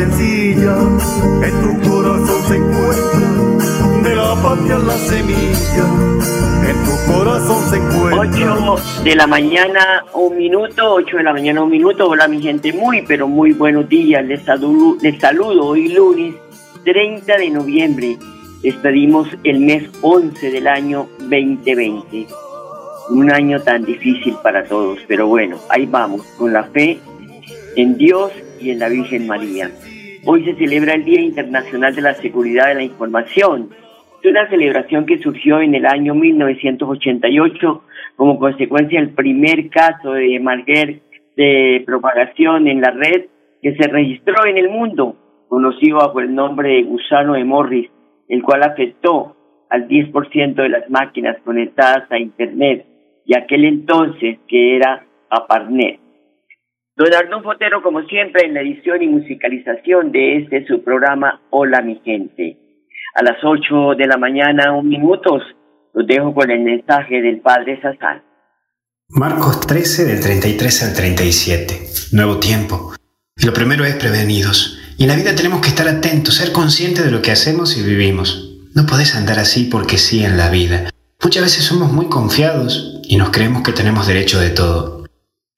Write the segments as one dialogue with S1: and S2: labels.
S1: sencilla, en tu corazón se encuentra de la patria la semilla, en tu corazón se encuentra.
S2: 8 de la mañana, un minuto, 8 de la mañana, un minuto. Hola, mi gente, muy, pero muy buenos días. Les saludo, les saludo hoy lunes 30 de noviembre. Despedimos el mes 11 del año 2020. Un año tan difícil para todos, pero bueno, ahí vamos, con la fe en Dios y en la Virgen María. Hoy se celebra el Día Internacional de la Seguridad de la Información. Una celebración que surgió en el año 1988 como consecuencia del primer caso de malguer de propagación en la red que se registró en el mundo, conocido bajo el nombre de gusano de Morris, el cual afectó al 10% de las máquinas conectadas a Internet y aquel entonces que era Aparnet. Don Arnulfo Fotero, como siempre, en la edición y musicalización de este su programa Hola mi gente. A las 8 de la mañana, un minutos, los dejo con el mensaje del Padre Sazán.
S3: Marcos 13 del 33 al 37. Nuevo tiempo. Y lo primero es prevenidos. Y en la vida tenemos que estar atentos, ser conscientes de lo que hacemos y vivimos. No podés andar así porque sí en la vida. Muchas veces somos muy confiados y nos creemos que tenemos derecho de todo.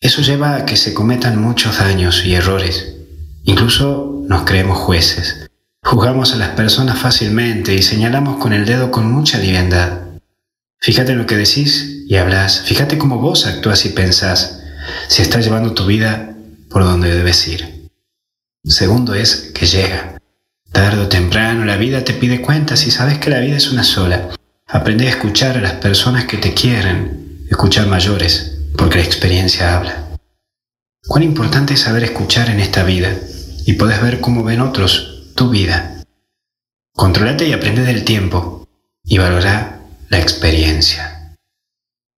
S3: Eso lleva a que se cometan muchos daños y errores. Incluso nos creemos jueces. Juzgamos a las personas fácilmente y señalamos con el dedo con mucha liviandad. Fíjate en lo que decís y hablas. Fíjate cómo vos actúas y pensás. Si estás llevando tu vida por donde debes ir. Segundo es que llega. Tarde o temprano la vida te pide cuentas y sabes que la vida es una sola. Aprende a escuchar a las personas que te quieren, escuchar mayores, porque la experiencia habla. Cuán importante es saber escuchar en esta vida y podés ver cómo ven otros tu vida. Controlate y aprende del tiempo y valora la experiencia.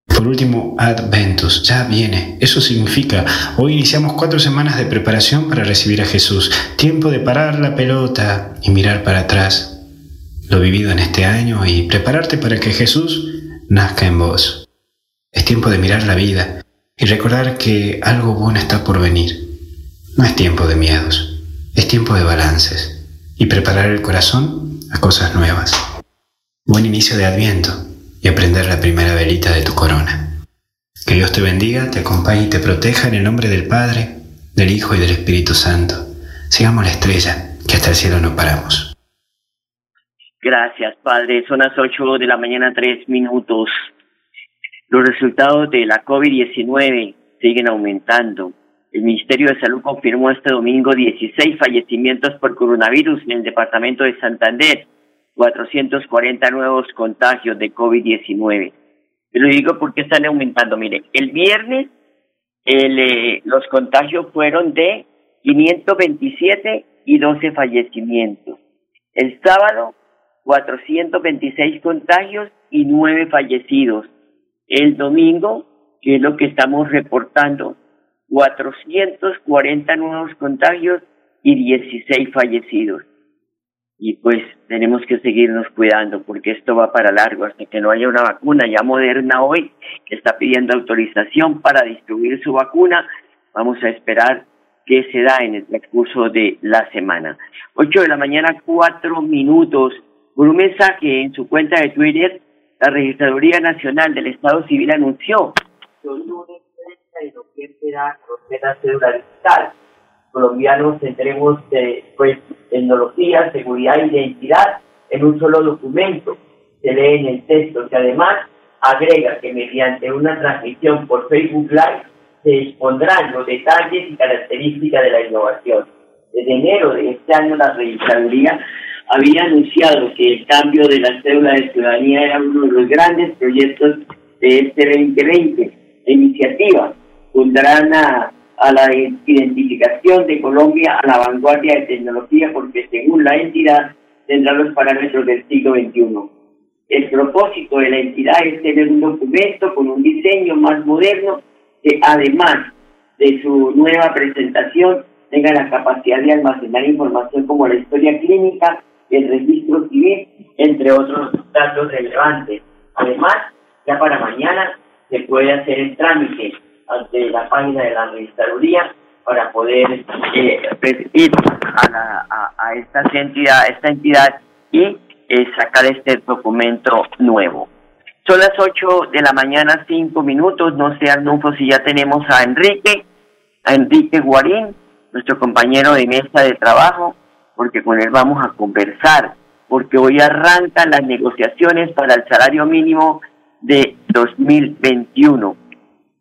S3: Por último, Adventus, ya viene. Eso significa, hoy iniciamos cuatro semanas de preparación para recibir a Jesús. Tiempo de parar la pelota y mirar para atrás. Lo vivido en este año y prepararte para que Jesús nazca en vos. Es tiempo de mirar la vida y recordar que algo bueno está por venir. No es tiempo de miedos, es tiempo de balances y preparar el corazón a cosas nuevas. Buen inicio de Adviento y aprender la primera velita de tu corona. Que Dios te bendiga, te acompañe y te proteja en el nombre del Padre, del Hijo y del Espíritu Santo. Sigamos la estrella, que hasta el cielo no paramos.
S2: Gracias, Padre. Son las 8 de la mañana, tres minutos. Los resultados de la COVID-19 siguen aumentando. El Ministerio de Salud confirmó este domingo 16 fallecimientos por coronavirus en el departamento de Santander, 440 nuevos contagios de COVID-19. Te lo digo porque están aumentando. Mire, el viernes eh, los contagios fueron de 527 y 12 fallecimientos. El sábado, 426 contagios y 9 fallecidos. El domingo, que es lo que estamos reportando, 440 nuevos contagios y 16 fallecidos. Y pues tenemos que seguirnos cuidando porque esto va para largo hasta que no haya una vacuna. Ya Moderna hoy que está pidiendo autorización para distribuir su vacuna. Vamos a esperar qué se da en el transcurso de la semana. 8 de la mañana, 4 minutos. Por un mensaje en su cuenta de Twitter, la Registraduría Nacional del Estado Civil anunció que hoy lunes 30 de noviembre da la cédula digital. Colombianos tendremos eh, pues tecnología, seguridad e identidad en un solo documento. se lee en el texto que además agrega que mediante una transmisión por Facebook Live se expondrán los detalles y características de la innovación. Desde enero de este año la registraduría había anunciado que el cambio de la cédula de ciudadanía era uno de los grandes proyectos de este 2020. La iniciativa pondrán a, a la identificación de Colombia a la vanguardia de tecnología porque según la entidad tendrá los parámetros del siglo XXI. El propósito de la entidad es tener un documento con un diseño más moderno que además de su nueva presentación tenga la capacidad de almacenar información como la historia clínica, el registro civil, entre otros datos relevantes. Además, ya para mañana se puede hacer el trámite ante la página de la registraduría para poder eh, ir a, la, a, esta entidad, esta entidad y eh, sacar este documento nuevo. Son las 8 de la mañana, 5 minutos. No sé, Arnulfo, si ya tenemos a Enrique, a Enrique Guarín, nuestro compañero de mesa de trabajo, porque con él vamos a conversar, porque hoy arrancan las negociaciones para el salario mínimo de 2021.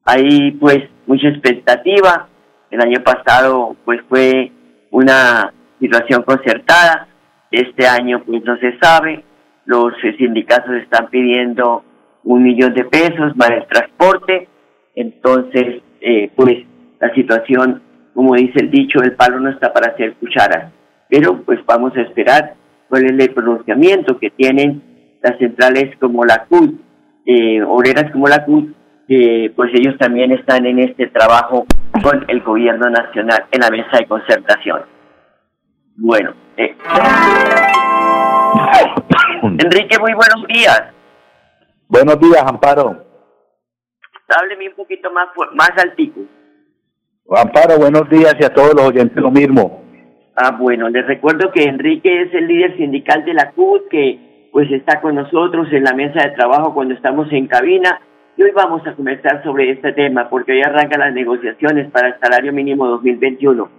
S2: Hay pues mucha expectativa. El año pasado pues fue una situación concertada. Este año pues no se sabe. Los sindicatos están pidiendo un millón de pesos para el transporte. Entonces, eh, pues la situación, como dice el dicho, el palo no está para hacer cuchara. Pero pues vamos a esperar cuál es el pronunciamiento que tienen las centrales como la CUT, eh, obreras como la CUT, que pues ellos también están en este trabajo con el gobierno nacional en la mesa de concertación. Bueno, eh. Enrique, muy buenos días.
S4: Buenos días, Amparo.
S2: Hábleme un poquito más, más altico.
S4: Amparo, buenos días y a todos los oyentes lo mismo.
S2: Ah, bueno, les recuerdo que Enrique es el líder sindical de la CUT, que pues está con nosotros en la mesa de trabajo cuando estamos en cabina. Y hoy vamos a conversar sobre este tema, porque hoy arrancan las negociaciones para el salario mínimo 2021.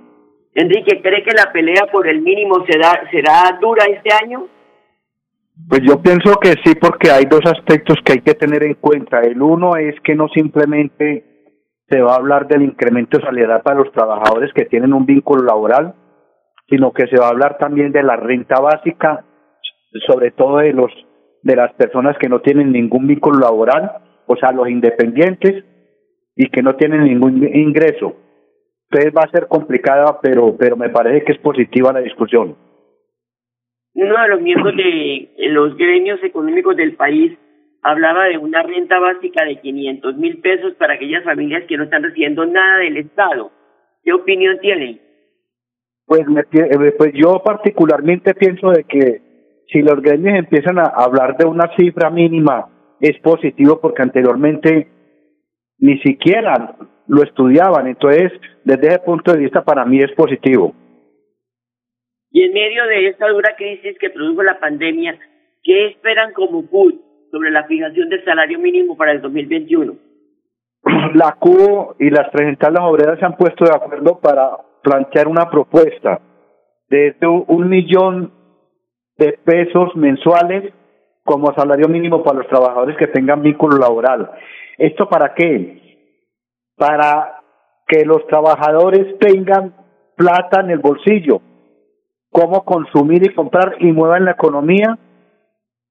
S2: Enrique, ¿cree que la pelea por el mínimo será, será dura este año?
S4: Pues yo pienso que sí, porque hay dos aspectos que hay que tener en cuenta. El uno es que no simplemente se va a hablar del incremento salarial para los trabajadores que tienen un vínculo laboral, sino que se va a hablar también de la renta básica, sobre todo de los de las personas que no tienen ningún vínculo laboral, o sea, los independientes y que no tienen ningún ingreso. Entonces va a ser complicada, pero pero me parece que es positiva la discusión
S2: uno de los miembros de los gremios económicos del país hablaba de una renta básica de 500 mil pesos para aquellas familias que no están recibiendo nada del Estado. ¿Qué opinión tiene?
S4: Pues, me, eh, pues yo particularmente pienso de que si los gremios empiezan a hablar de una cifra mínima es positivo porque anteriormente ni siquiera lo estudiaban. Entonces, desde ese punto de vista, para mí es positivo.
S2: Y en medio de esta dura crisis que produjo la pandemia, ¿qué esperan como CUT sobre la fijación del salario mínimo para el 2021?
S4: La CUT y las presentadas obreras se han puesto de acuerdo para plantear una propuesta de un millón de pesos mensuales como salario mínimo para los trabajadores que tengan vínculo laboral. ¿Esto para qué? Para que los trabajadores tengan plata en el bolsillo, cómo consumir y comprar y muevan la economía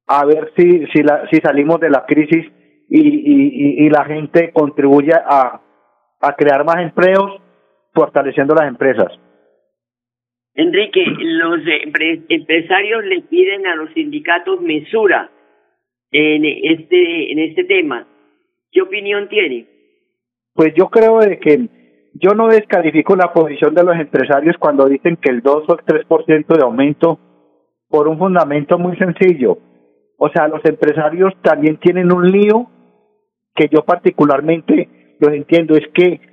S4: a ver si si, la, si salimos de la crisis y, y, y la gente contribuye a, a crear más empleos fortaleciendo las empresas.
S2: Enrique, los empresarios le piden a los sindicatos mesura en este en este tema. ¿Qué opinión tiene?
S4: Pues yo creo de que yo no descalifico la posición de los empresarios cuando dicen que el 2 o el 3% de aumento por un fundamento muy sencillo. O sea, los empresarios también tienen un lío que yo particularmente los entiendo, es que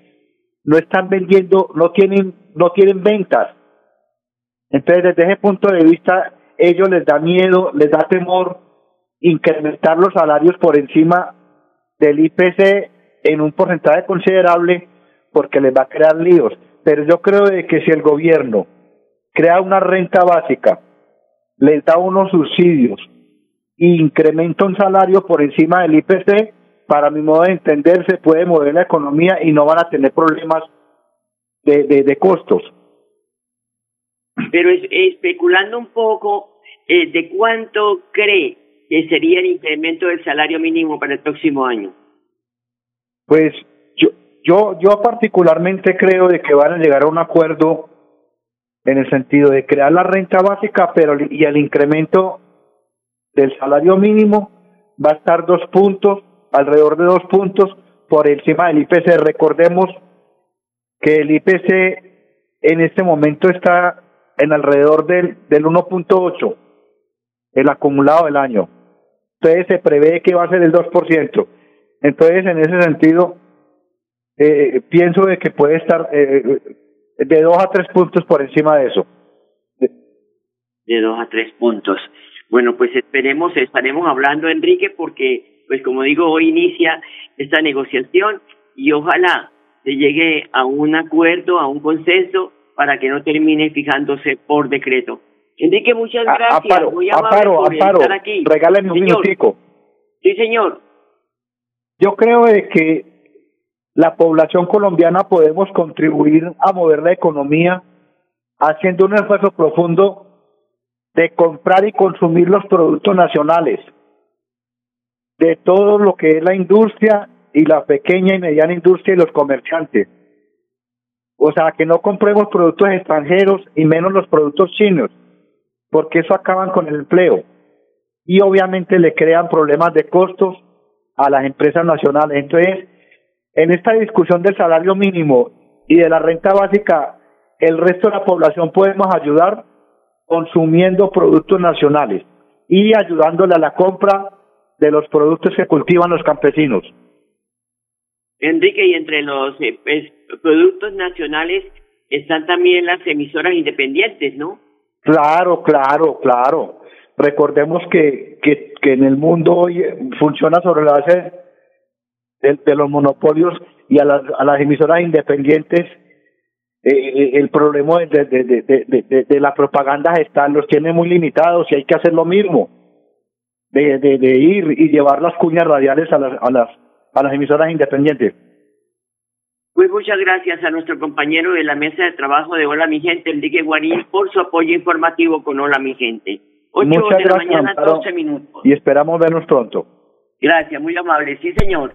S4: no están vendiendo, no tienen, no tienen ventas. Entonces, desde ese punto de vista, ellos les da miedo, les da temor incrementar los salarios por encima del IPC en un porcentaje considerable porque les va a crear líos. Pero yo creo de que si el gobierno crea una renta básica, les da unos subsidios y incrementa un salario por encima del IPC, para mi modo de entender, se puede mover la economía y no van a tener problemas de, de, de costos.
S2: Pero es, especulando un poco, eh, ¿de cuánto cree que sería el incremento del salario mínimo para el próximo año?
S4: Pues yo, yo, yo particularmente creo de que van a llegar a un acuerdo en el sentido de crear la renta básica, pero y el incremento del salario mínimo va a estar dos puntos, alrededor de dos puntos por encima del IPC. Recordemos que el IPC en este momento está en alrededor del, del 1.8, el acumulado del año. Entonces se prevé que va a ser el 2%. Entonces, en ese sentido, eh, pienso de que puede estar eh, de dos a tres puntos por encima de eso.
S2: De dos a tres puntos. Bueno, pues esperemos, estaremos hablando, Enrique, porque, pues como digo, hoy inicia esta negociación y ojalá se llegue a un acuerdo, a un consenso, para que no termine fijándose por decreto. Enrique, muchas gracias.
S4: Aparo,
S2: Muy
S4: aparo, aparo,
S2: aquí.
S4: regálame un
S2: Señor.
S4: minutico.
S2: Sí, señor.
S4: Yo creo de que la población colombiana podemos contribuir a mover la economía haciendo un esfuerzo profundo de comprar y consumir los productos nacionales, de todo lo que es la industria y la pequeña y mediana industria y los comerciantes. O sea, que no compremos productos extranjeros y menos los productos chinos, porque eso acaban con el empleo. Y obviamente le crean problemas de costos a las empresas nacionales. Entonces, en esta discusión del salario mínimo y de la renta básica, el resto de la población podemos ayudar consumiendo productos nacionales y ayudándole a la compra de los productos que cultivan los campesinos.
S2: Enrique, y entre los eh, pues, productos nacionales están también las emisoras independientes, ¿no?
S4: Claro, claro, claro. Recordemos que, que, que en el mundo hoy eh, funciona sobre la base de, de los monopolios y a las, a las emisoras independientes eh, el problema de, de, de, de, de la propaganda gestal los tiene muy limitados y hay que hacer lo mismo, de, de, de ir y llevar las cuñas radiales a las, a las, a las emisoras independientes.
S2: Pues muchas gracias a nuestro compañero de la mesa de trabajo de Hola Mi Gente, Enrique Guarín, por su apoyo informativo con Hola Mi Gente. Ocho
S4: Muchas
S2: de la
S4: gracias,
S2: mañana,
S4: Amparo,
S2: 12 minutos.
S4: y esperamos vernos pronto.
S2: Gracias, muy amable. Sí, señor.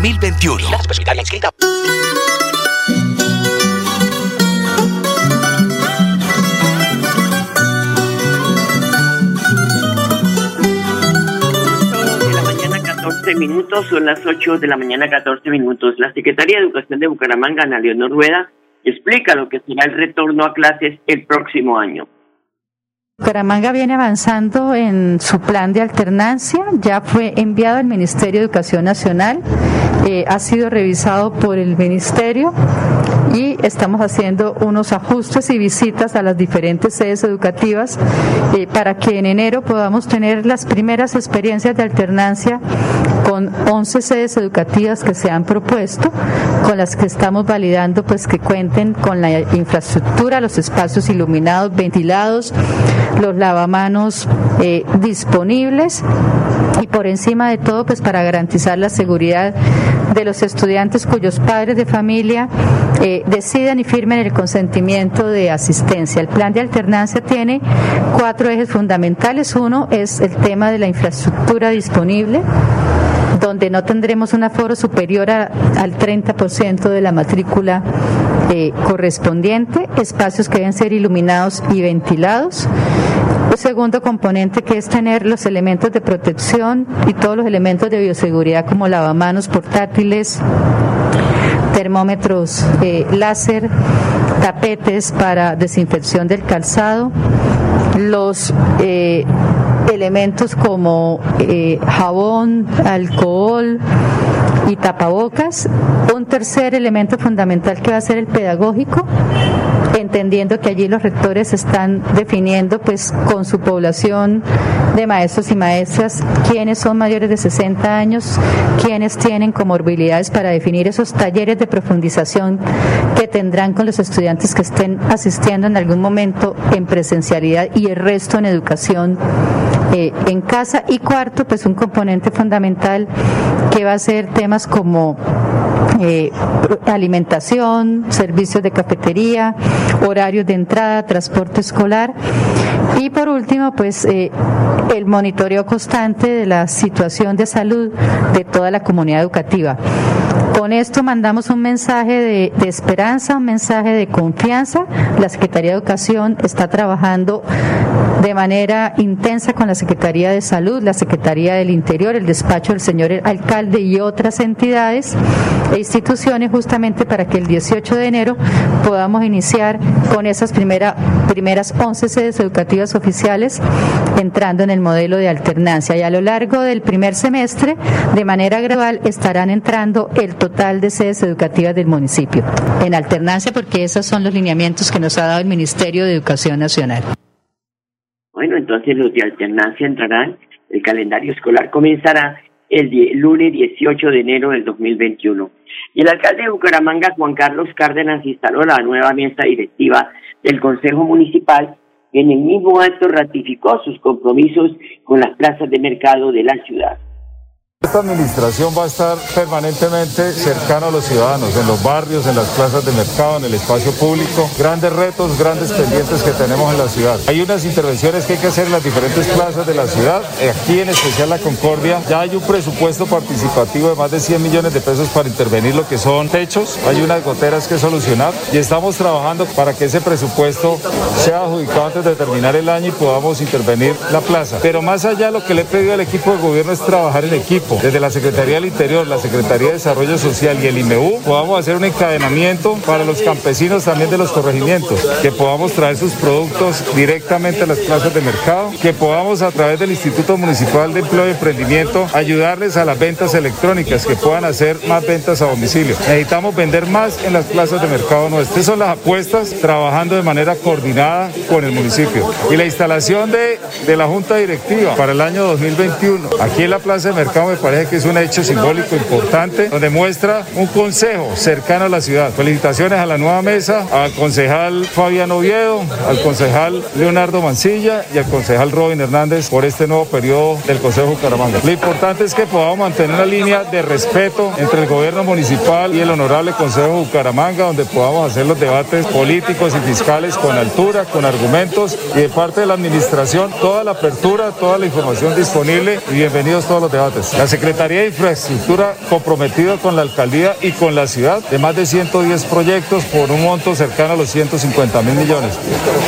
S5: 2021.
S2: de la mañana 14 minutos, son las 8 de la mañana 14 minutos. La Secretaría de Educación de Bucaramanga, Ana Leonor Rueda, explica lo que será el retorno a clases el próximo año.
S6: Bucaramanga viene avanzando en su plan de alternancia, ya fue enviado al Ministerio de Educación Nacional, eh, ha sido revisado por el Ministerio y estamos haciendo unos ajustes y visitas a las diferentes sedes educativas eh, para que en enero podamos tener las primeras experiencias de alternancia con 11 sedes educativas que se han propuesto, con las que estamos validando pues que cuenten con la infraestructura, los espacios iluminados, ventilados, los lavamanos eh, disponibles y por encima de todo pues para garantizar la seguridad de los estudiantes cuyos padres de familia eh, decidan y firmen el consentimiento de asistencia. El plan de alternancia tiene cuatro ejes fundamentales. Uno es el tema de la infraestructura disponible donde no tendremos un aforo superior al 30% de la matrícula eh, correspondiente, espacios que deben ser iluminados y ventilados. El segundo componente que es tener los elementos de protección y todos los elementos de bioseguridad como lavamanos portátiles, termómetros eh, láser, tapetes para desinfección del calzado, los eh, elementos como eh, jabón, alcohol y tapabocas. Un tercer elemento fundamental que va a ser el pedagógico, entendiendo que allí los rectores están definiendo pues con su población de maestros y maestras quiénes son mayores de 60 años, quiénes tienen comorbilidades para definir esos talleres de profundización que tendrán con los estudiantes que estén asistiendo en algún momento en presencialidad y el resto en educación eh, en casa. Y cuarto, pues un componente fundamental que va a ser temas como eh, alimentación, servicios de cafetería, horarios de entrada, transporte escolar y por último, pues eh, el monitoreo constante de la situación de salud de toda la comunidad educativa. Con esto mandamos un mensaje de, esperanza, un mensaje de confianza. La Secretaría de Educación está trabajando de manera intensa con la Secretaría de Salud, la Secretaría del Interior, el despacho del señor alcalde y otras entidades e instituciones justamente para que el 18 de enero podamos iniciar con esas primera- primeras 11 sedes educativas oficiales entrando en el modelo de alternancia. Y a lo largo del primer semestre, de manera gradual, estarán entrando el total de sedes educativas del municipio en alternancia porque esos son los lineamientos que nos ha dado el Ministerio de Educación Nacional.
S2: Bueno, entonces los de alternancia entrarán, el calendario escolar comenzará el lunes 18 de enero del 2021. Y el alcalde de Bucaramanga, Juan Carlos Cárdenas, instaló la nueva mesa directiva del Consejo Municipal y en el mismo acto ratificó sus compromisos con las plazas de mercado de la ciudad.
S7: Esta administración va a estar permanentemente cercana a los ciudadanos, en los barrios, en las plazas de mercado, en el espacio público. Grandes retos, grandes pendientes que tenemos en la ciudad. Hay unas intervenciones que hay que hacer en las diferentes plazas de la ciudad. Aquí en especial la Concordia. Ya hay un presupuesto participativo de más de 100 millones de pesos para intervenir lo que son techos. Hay unas goteras que solucionar y estamos trabajando para que ese presupuesto sea adjudicado antes de terminar el año y podamos intervenir la plaza. Pero más allá lo que le he pedido al equipo de gobierno es trabajar en equipo. Desde la Secretaría del Interior, la Secretaría de Desarrollo Social y el IMEU podamos hacer un encadenamiento para los campesinos también de los corregimientos, que podamos traer sus productos directamente a las plazas de mercado, que podamos a través del Instituto Municipal de Empleo y Emprendimiento ayudarles a las ventas electrónicas, que puedan hacer más ventas a domicilio. Necesitamos vender más en las plazas de mercado nuestras. Estas son las apuestas trabajando de manera coordinada con el municipio. Y la instalación de, de la Junta Directiva para el año 2021. Aquí en la Plaza de Mercado me parece que es un hecho simbólico importante donde muestra un consejo cercano a la ciudad. Felicitaciones a la nueva mesa, al concejal Fabián Oviedo, al concejal Leonardo Mancilla y al concejal Robin Hernández por este nuevo periodo del Consejo de Bucaramanga. Lo importante es que podamos mantener una línea de respeto entre el gobierno municipal y el honorable Consejo de Bucaramanga, donde podamos hacer los debates políticos y fiscales con altura, con argumentos y de parte de la administración toda la apertura, toda la información disponible y bienvenidos todos los debates. La Secretaría de Infraestructura comprometida con la alcaldía y con la ciudad de más de 110 proyectos por un monto cercano a los 150 mil millones.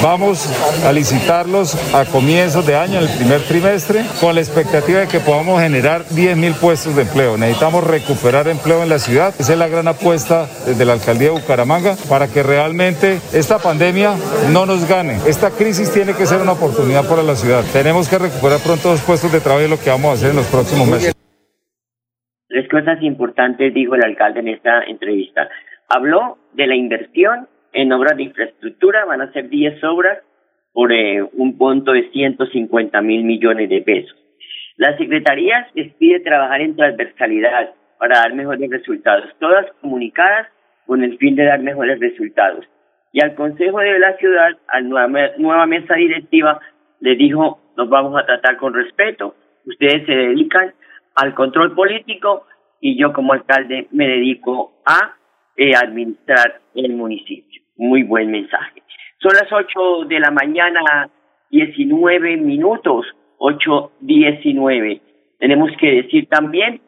S7: Vamos a licitarlos a comienzos de año, en el primer trimestre, con la expectativa de que podamos generar 10 mil puestos de empleo. Necesitamos recuperar empleo en la ciudad. Esa es la gran apuesta desde la alcaldía de Bucaramanga para que realmente esta pandemia no nos gane. Esta crisis tiene que ser una oportunidad para la ciudad. Tenemos que recuperar pronto los puestos de trabajo y lo que vamos a hacer en los próximos meses.
S2: Tres cosas importantes dijo el alcalde en esta entrevista. Habló de la inversión en obras de infraestructura, van a ser 10 obras por eh, un monto de 150 mil millones de pesos. La Secretaría les pide trabajar en transversalidad para dar mejores resultados, todas comunicadas con el fin de dar mejores resultados. Y al Consejo de la Ciudad, a la nueva, nueva mesa directiva, le dijo, nos vamos a tratar con respeto. Ustedes se dedican al control político y yo como alcalde me dedico a eh, administrar el municipio. Muy buen mensaje. Son las 8 de la mañana, 19 minutos, 8.19. Tenemos que decir también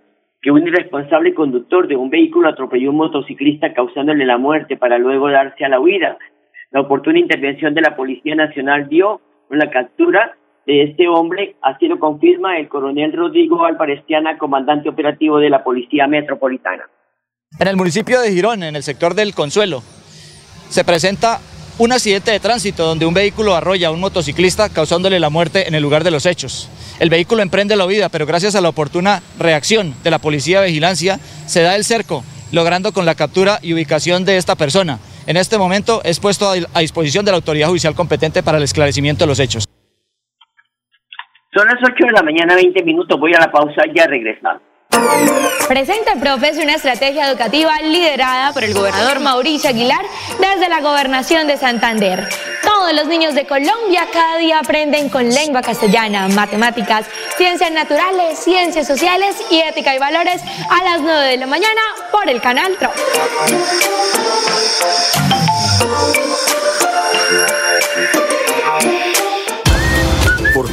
S2: que un irresponsable conductor de un vehículo atropelló a un motociclista causándole la muerte para luego darse a la huida. La oportuna intervención de la Policía Nacional dio la captura de este hombre, así lo confirma el coronel Rodrigo Alvarestiana, comandante operativo de la Policía Metropolitana.
S8: En el municipio de Girón, en el sector del Consuelo, se presenta un accidente de tránsito donde un vehículo arrolla a un motociclista causándole la muerte en el lugar de los hechos. El vehículo emprende la huida, pero gracias a la oportuna reacción de la policía de vigilancia se da el cerco, logrando con la captura y ubicación de esta persona. En este momento es puesto a disposición de la autoridad judicial competente para el esclarecimiento de los hechos.
S2: Son las 8 de la mañana, 20 minutos. Voy a la pausa y ya regresamos.
S9: Presenta Profes una estrategia educativa liderada por el gobernador Mauricio Aguilar desde la gobernación de Santander. Todos los niños de Colombia cada día aprenden con lengua castellana, matemáticas, ciencias naturales, ciencias sociales y ética y valores a las 9 de la mañana por el canal TRO.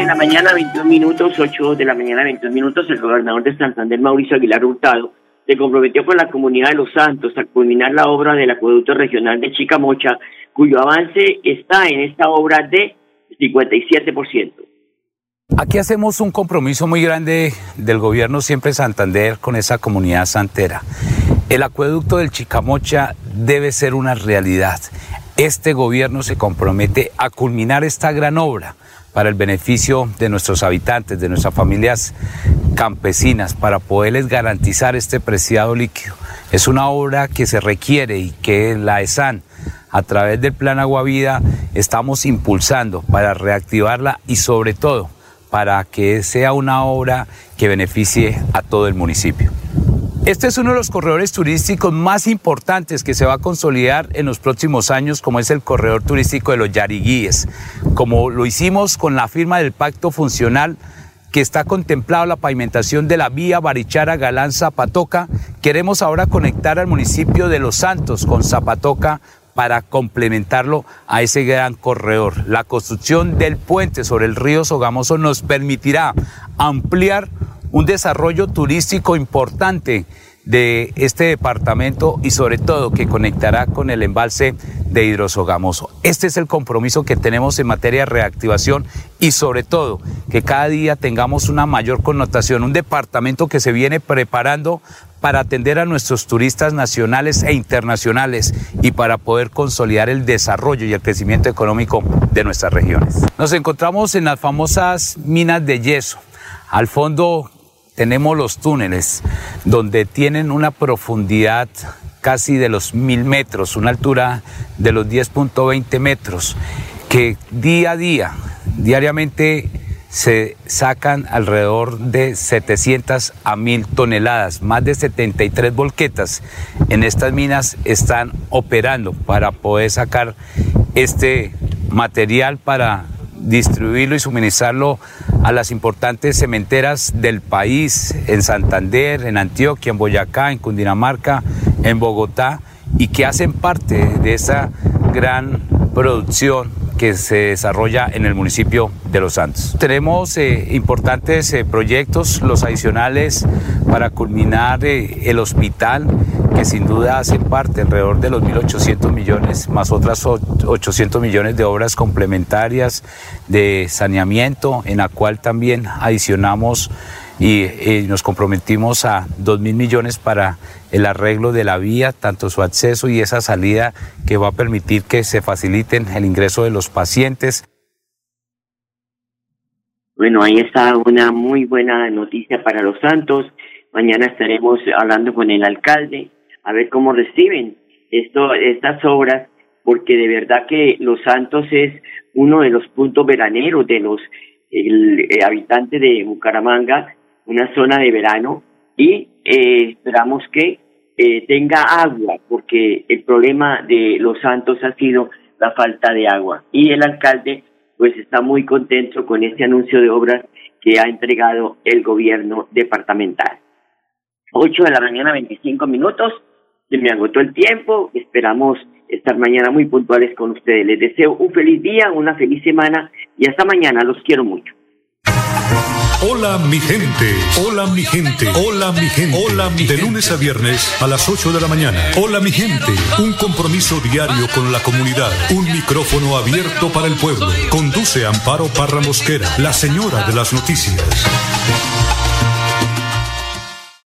S2: De la mañana, 21 minutos, 8 de la mañana, 21 minutos, el gobernador de Santander, Mauricio Aguilar Hurtado, se comprometió con la comunidad de Los Santos a culminar la obra del acueducto regional de Chicamocha, cuyo avance está en esta obra de 57%.
S10: Aquí hacemos un compromiso muy grande del gobierno siempre Santander con esa comunidad santera. El acueducto del Chicamocha debe ser una realidad. Este gobierno se compromete a culminar esta gran obra para el beneficio de nuestros habitantes, de nuestras familias campesinas, para poderles garantizar este preciado líquido. Es una obra que se requiere y que la ESAN, a través del Plan Agua Vida, estamos impulsando para reactivarla y sobre todo para que sea una obra que beneficie a todo el municipio. Este es uno de los corredores turísticos más importantes que se va a consolidar en los próximos años, como es el corredor turístico de los Yariguíes, como lo hicimos con la firma del pacto funcional que está contemplado la pavimentación de la vía Barichara Galán Zapatoca. Queremos ahora conectar al municipio de Los Santos con Zapatoca para complementarlo a ese gran corredor. La construcción del puente sobre el río Sogamoso nos permitirá ampliar un desarrollo turístico importante de este departamento y sobre todo que conectará con el embalse de Hidrosogamoso. Este es el compromiso que tenemos en materia de reactivación y sobre todo que cada día tengamos una mayor connotación, un departamento que se viene preparando para atender a nuestros turistas nacionales e internacionales y para poder consolidar el desarrollo y el crecimiento económico de nuestras regiones. Nos encontramos en las famosas minas de yeso. Al fondo tenemos los túneles donde tienen una profundidad casi de los mil metros, una altura de los 10.20 metros, que día a día, diariamente se sacan alrededor de 700 a 1000 toneladas, más de 73 volquetas en estas minas están operando para poder sacar este material para distribuirlo y suministrarlo a las importantes cementeras del país, en Santander, en Antioquia, en Boyacá, en Cundinamarca, en Bogotá, y que hacen parte de esa gran producción que se desarrolla en el municipio de Los Santos. Tenemos eh, importantes eh, proyectos, los adicionales para culminar eh, el hospital, que sin duda hacen parte alrededor de los 1.800 millones, más otras 800 millones de obras complementarias de saneamiento, en la cual también adicionamos y eh, nos comprometimos a 2 mil millones para el arreglo de la vía, tanto su acceso y esa salida que va a permitir que se faciliten el ingreso de los pacientes.
S2: Bueno, ahí está una muy buena noticia para los santos. Mañana estaremos hablando con el alcalde a ver cómo reciben esto, estas obras, porque de verdad que Los Santos es uno de los puntos veraneros de los eh, habitantes de Bucaramanga, una zona de verano, y eh, esperamos que eh, tenga agua, porque el problema de Los Santos ha sido la falta de agua. Y el alcalde pues está muy contento con este anuncio de obras que ha entregado el gobierno departamental. 8 de la mañana, 25 minutos. Se me agotó el tiempo. Esperamos estar mañana muy puntuales con ustedes. Les deseo un feliz día, una feliz semana y hasta mañana. Los quiero mucho.
S11: Hola mi gente, hola mi gente, hola mi gente, hola mi De lunes a viernes a las 8 de la mañana. Hola mi gente, un compromiso diario con la comunidad, un micrófono abierto para el pueblo. Conduce Amparo Parra Mosquera, la señora de las noticias.